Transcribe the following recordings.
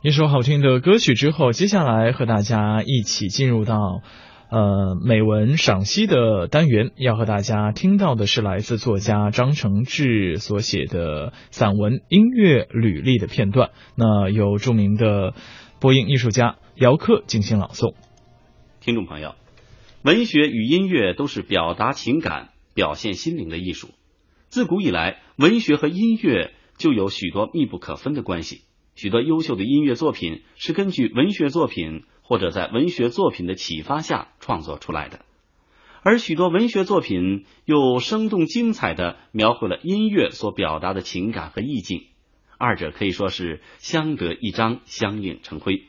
一首好听的歌曲之后，接下来和大家一起进入到呃美文赏析的单元。要和大家听到的是来自作家张承志所写的散文《音乐履历》的片段。那由著名的播音艺术家姚克进行朗诵。听众朋友，文学与音乐都是表达情感、表现心灵的艺术。自古以来，文学和音乐就有许多密不可分的关系。许多优秀的音乐作品是根据文学作品或者在文学作品的启发下创作出来的，而许多文学作品又生动精彩的描绘了音乐所表达的情感和意境，二者可以说是相得益彰、相映成辉。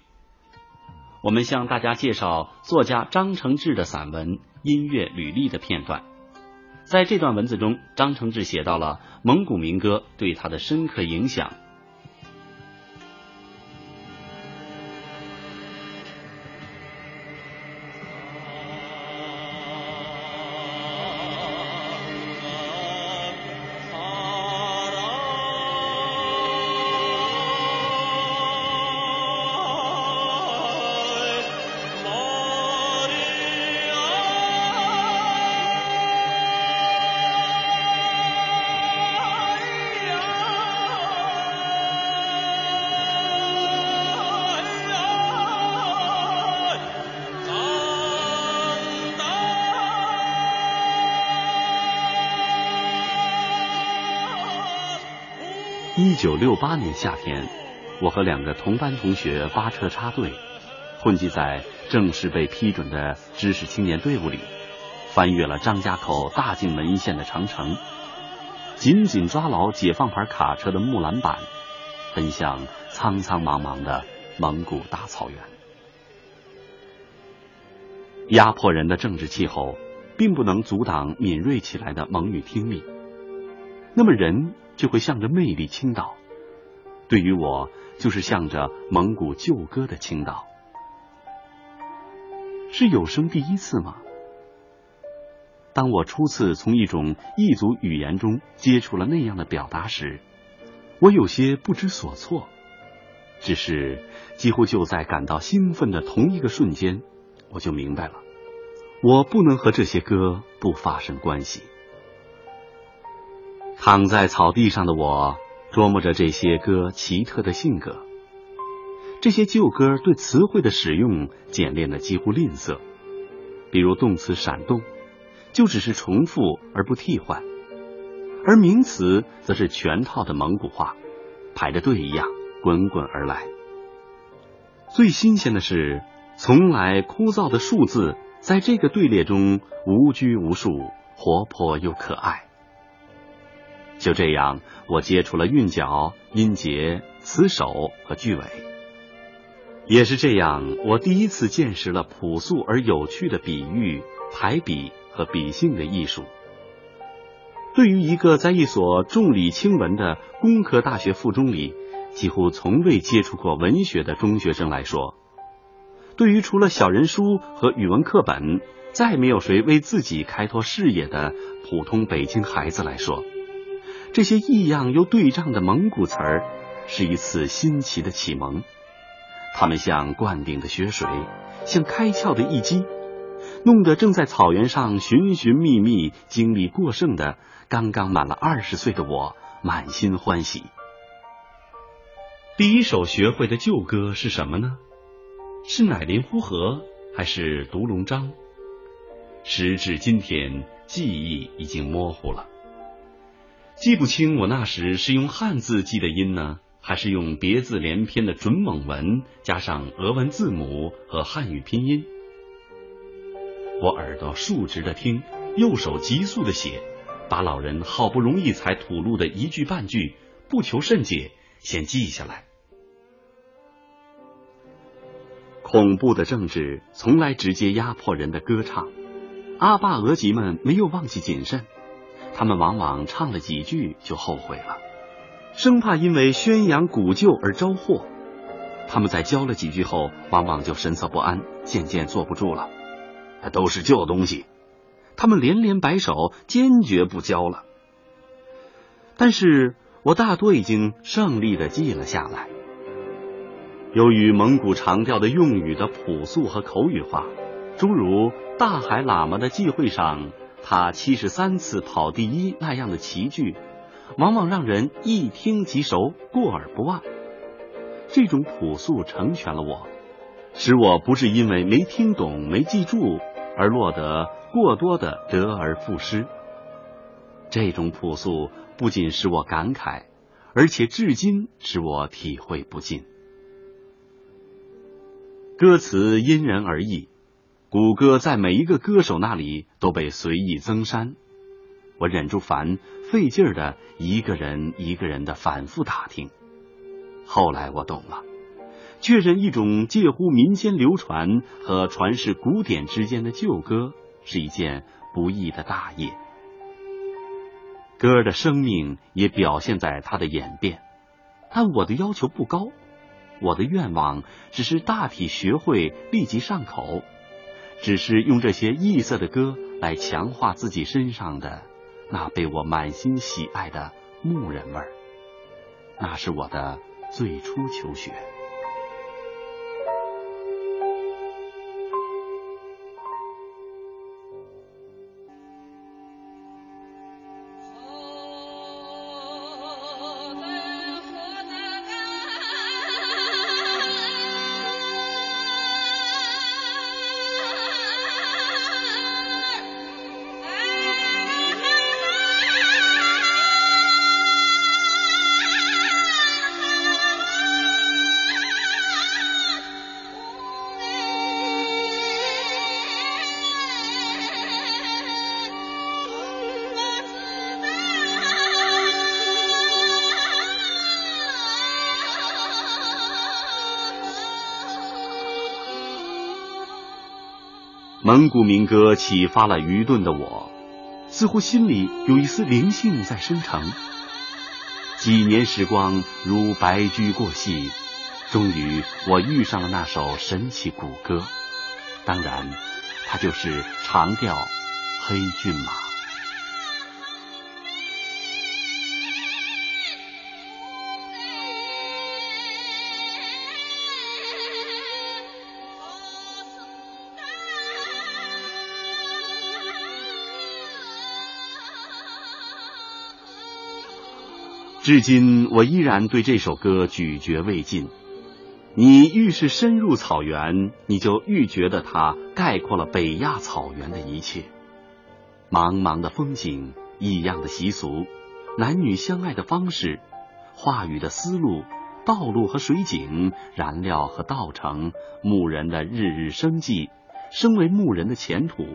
我们向大家介绍作家张承志的散文《音乐履历》的片段，在这段文字中，张承志写到了蒙古民歌对他的深刻影响。一九六八年夏天，我和两个同班同学发车插队，混迹在正式被批准的知识青年队伍里，翻越了张家口大境门一线的长城，紧紧抓牢解放牌卡车的木栏板，奔向苍苍茫茫的蒙古大草原。压迫人的政治气候，并不能阻挡敏锐起来的蒙语听力。那么人。就会向着魅力倾倒，对于我就是向着蒙古旧歌的倾倒。是有生第一次吗？当我初次从一种异族语言中接触了那样的表达时，我有些不知所措。只是几乎就在感到兴奋的同一个瞬间，我就明白了，我不能和这些歌不发生关系。躺在草地上的我，琢磨着这些歌奇特的性格。这些旧歌对词汇的使用简练的几乎吝啬，比如动词“闪动”，就只是重复而不替换；而名词则是全套的蒙古话，排着队一样滚滚而来。最新鲜的是，从来枯燥的数字在这个队列中无拘无束，活泼又可爱。就这样，我接触了韵脚、音节、词首和句尾。也是这样，我第一次见识了朴素而有趣的比喻、排比和比兴的艺术。对于一个在一所重理轻文的工科大学附中里几乎从未接触过文学的中学生来说，对于除了小人书和语文课本再没有谁为自己开拓视野的普通北京孩子来说，这些异样又对仗的蒙古词儿，是一次新奇的启蒙。它们像灌顶的雪水，像开窍的一击，弄得正在草原上寻寻觅觅、精力过剩的刚刚满了二十岁的我满心欢喜。第一首学会的旧歌是什么呢？是《乃林呼河》还是《独龙章》？时至今天，记忆已经模糊了。记不清我那时是用汉字记的音呢，还是用别字连篇的准蒙文加上俄文字母和汉语拼音。我耳朵竖直的听，右手急速的写，把老人好不容易才吐露的一句半句，不求甚解，先记下来。恐怖的政治从来直接压迫人的歌唱，阿坝额吉们没有忘记谨慎。他们往往唱了几句就后悔了，生怕因为宣扬古旧而招祸。他们在教了几句后，往往就神色不安，渐渐坐不住了。都是旧东西，他们连连摆手，坚决不教了。但是我大多已经胜利的记了下来。由于蒙古长调的用语的朴素和口语化，诸如大海喇嘛的忌讳上，他七十三次跑第一那样的奇句，往往让人一听即熟，过耳不忘。这种朴素成全了我，使我不是因为没听懂、没记住而落得过多的得而复失。这种朴素不仅使我感慨，而且至今使我体会不尽。歌词因人而异，谷歌在每一个歌手那里都被随意增删。我忍住烦，费劲儿的一个人一个人的反复打听。后来我懂了，确认一种介乎民间流传和传世古典之间的旧歌是一件不易的大业。歌的生命也表现在它的演变，但我的要求不高。我的愿望只是大体学会，立即上口，只是用这些异色的歌来强化自己身上的那被我满心喜爱的牧人味儿。那是我的最初求学。蒙古民歌启发了愚钝的我，似乎心里有一丝灵性在生成。几年时光如白驹过隙，终于我遇上了那首神奇古歌，当然，它就是长调《黑骏马》。至今，我依然对这首歌咀嚼未尽。你愈是深入草原，你就愈觉得它概括了北亚草原的一切：茫茫的风景、异样的习俗、男女相爱的方式、话语的思路、道路和水井、燃料和稻城、牧人的日日生计、身为牧人的前途，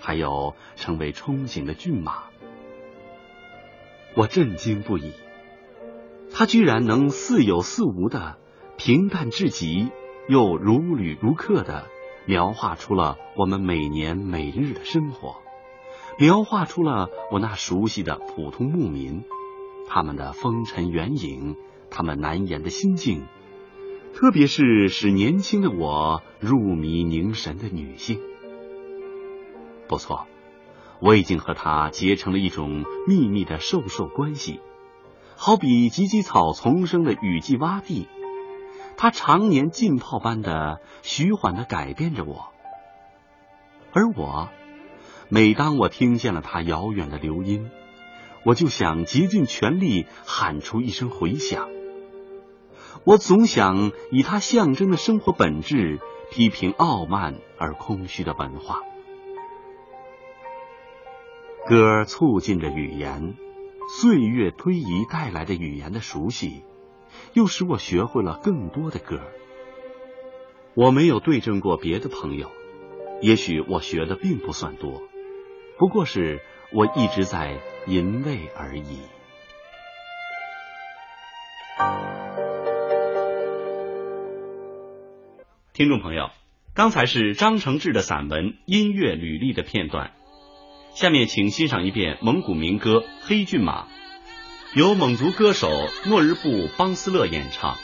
还有成为憧憬的骏马。我震惊不已。他居然能似有似无的平淡至极，又如履如刻的描画出了我们每年每日的生活，描画出了我那熟悉的普通牧民，他们的风尘远影，他们难言的心境，特别是使年轻的我入迷凝神的女性。不错，我已经和她结成了一种秘密的授受关系。好比芨芨草丛生的雨季洼地，它常年浸泡般的徐缓的改变着我，而我，每当我听见了它遥远的流音，我就想竭尽全力喊出一声回响。我总想以它象征的生活本质批评傲慢而空虚的文化。歌促进着语言。岁月推移带来的语言的熟悉，又使我学会了更多的歌。我没有对证过别的朋友，也许我学的并不算多，不过是我一直在吟味而已。听众朋友，刚才是张承志的散文《音乐履历》的片段。下面请欣赏一遍蒙古民歌《黑骏马》，由蒙族歌手诺日布邦斯勒演唱。